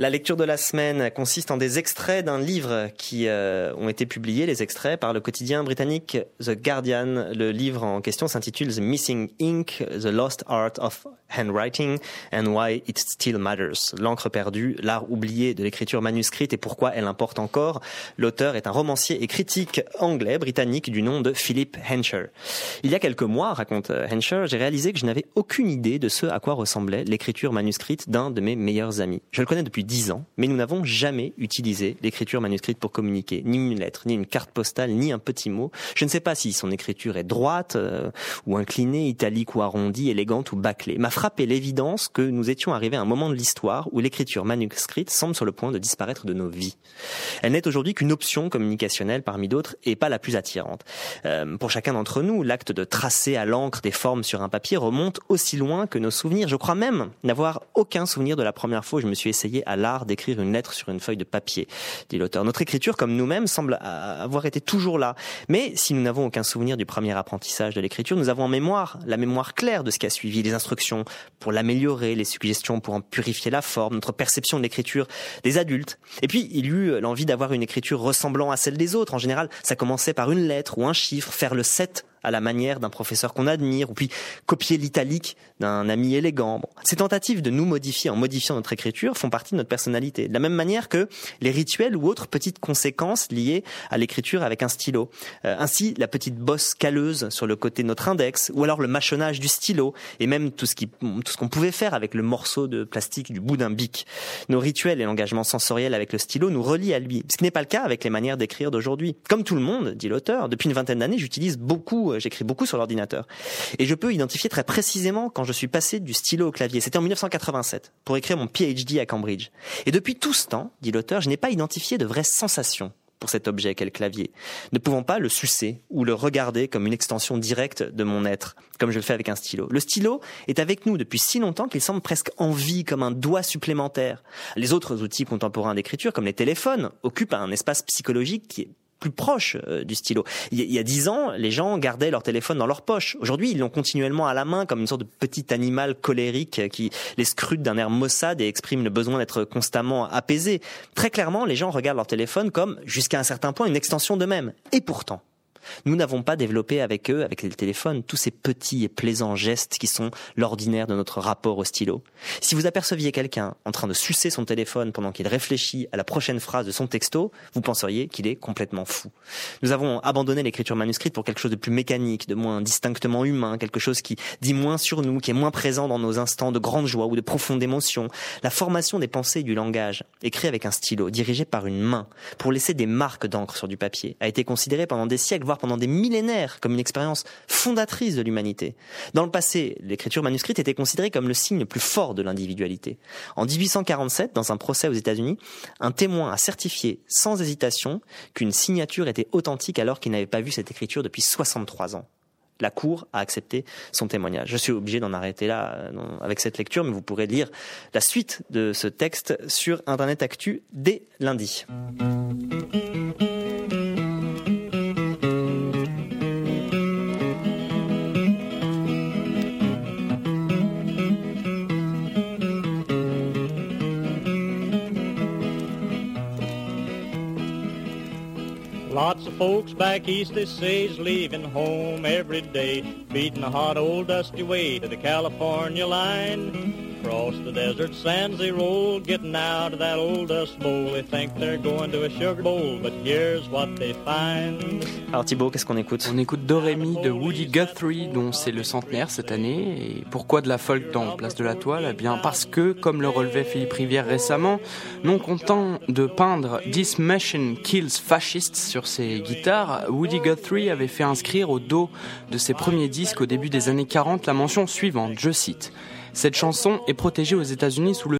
La lecture de la semaine consiste en des extraits d'un livre qui euh, ont été publiés, les extraits, par le quotidien britannique The Guardian. Le livre en question s'intitule The Missing Ink, The Lost Art of Handwriting and Why It Still Matters. L'encre perdue, l'art oublié de l'écriture manuscrite et pourquoi elle importe encore. L'auteur est un romancier et critique anglais, britannique, du nom de Philip Hensher. Il y a quelques mois, raconte Hensher, j'ai réalisé que je n'avais aucune idée de ce à quoi ressemblait l'écriture manuscrite d'un de mes meilleurs amis. Je le connais depuis dix ans, mais nous n'avons jamais utilisé l'écriture manuscrite pour communiquer. Ni une lettre, ni une carte postale, ni un petit mot. Je ne sais pas si son écriture est droite euh, ou inclinée, italique ou arrondie, élégante ou bâclée. Frappé l'évidence que nous étions arrivés à un moment de l'histoire où l'écriture manuscrite semble sur le point de disparaître de nos vies. Elle n'est aujourd'hui qu'une option communicationnelle parmi d'autres et pas la plus attirante. Euh, pour chacun d'entre nous, l'acte de tracer à l'encre des formes sur un papier remonte aussi loin que nos souvenirs. Je crois même n'avoir aucun souvenir de la première fois où je me suis essayé à l'art d'écrire une lettre sur une feuille de papier, dit l'auteur. Notre écriture, comme nous-mêmes, semble avoir été toujours là. Mais si nous n'avons aucun souvenir du premier apprentissage de l'écriture, nous avons en mémoire la mémoire claire de ce qui a suivi, les instructions pour l'améliorer, les suggestions pour en purifier la forme, notre perception de l'écriture des adultes. Et puis, il eut l'envie d'avoir une écriture ressemblant à celle des autres. En général, ça commençait par une lettre ou un chiffre, faire le 7 à la manière d'un professeur qu'on admire, ou puis copier l'italique d'un ami élégant. Ces tentatives de nous modifier en modifiant notre écriture font partie de notre personnalité. De la même manière que les rituels ou autres petites conséquences liées à l'écriture avec un stylo. Euh, ainsi, la petite bosse calleuse sur le côté de notre index, ou alors le mâchonnage du stylo, et même tout ce qu'on pouvait faire avec le morceau de plastique du bout d'un bic. Nos rituels et l'engagement sensoriel avec le stylo nous relient à lui, ce n'est pas le cas avec les manières d'écrire d'aujourd'hui. Comme tout le monde, dit l'auteur, depuis une vingtaine d'années, j'utilise beaucoup euh, j'écris beaucoup sur l'ordinateur. Et je peux identifier très précisément quand je suis passé du stylo au clavier. C'était en 1987, pour écrire mon PhD à Cambridge. Et depuis tout ce temps, dit l'auteur, je n'ai pas identifié de vraies sensations pour cet objet qu'est le clavier, ne pouvant pas le sucer ou le regarder comme une extension directe de mon être, comme je le fais avec un stylo. Le stylo est avec nous depuis si longtemps qu'il semble presque en vie, comme un doigt supplémentaire. Les autres outils contemporains d'écriture, comme les téléphones, occupent un espace psychologique qui est plus proche euh, du stylo. Il y a dix ans, les gens gardaient leur téléphone dans leur poche. Aujourd'hui, ils l'ont continuellement à la main comme une sorte de petit animal colérique qui les scrute d'un air maussade et exprime le besoin d'être constamment apaisé. Très clairement, les gens regardent leur téléphone comme, jusqu'à un certain point, une extension d'eux-mêmes. Et pourtant, nous n'avons pas développé avec eux, avec les téléphones, tous ces petits et plaisants gestes qui sont l'ordinaire de notre rapport au stylo. Si vous aperceviez quelqu'un en train de sucer son téléphone pendant qu'il réfléchit à la prochaine phrase de son texto, vous penseriez qu'il est complètement fou. Nous avons abandonné l'écriture manuscrite pour quelque chose de plus mécanique, de moins distinctement humain, quelque chose qui dit moins sur nous, qui est moins présent dans nos instants de grande joie ou de profonde émotion. La formation des pensées et du langage, écrit avec un stylo, dirigé par une main, pour laisser des marques d'encre sur du papier, a été considérée pendant des siècles, voire pendant des millénaires comme une expérience fondatrice de l'humanité. Dans le passé, l'écriture manuscrite était considérée comme le signe le plus fort de l'individualité. En 1847, dans un procès aux États-Unis, un témoin a certifié sans hésitation qu'une signature était authentique alors qu'il n'avait pas vu cette écriture depuis 63 ans la Cour a accepté son témoignage. Je suis obligé d'en arrêter là euh, avec cette lecture, mais vous pourrez lire la suite de ce texte sur Internet Actu dès lundi. Lots of folks back east, they say, is leaving home every day, beating the hot old dusty way to the California line. Across the desert sands they roll, getting out of that old dust bowl. They think they're going to a sugar bowl, but here's what they find. Alors Thibaut, qu'est-ce qu'on écoute? On écoute Dorémy de Woody Guthrie, dont c'est le centenaire cette année. Et pourquoi de la folk dans Place de la Toile? Eh bien parce que, comme le relevait Philippe Rivière récemment, non content de peindre This Machine Kills Fascists sur ses guitares, Woody Guthrie avait fait inscrire au dos de ses premiers disques au début des années 40 la mention suivante, je cite. Cette chanson est protégée aux États-Unis sous le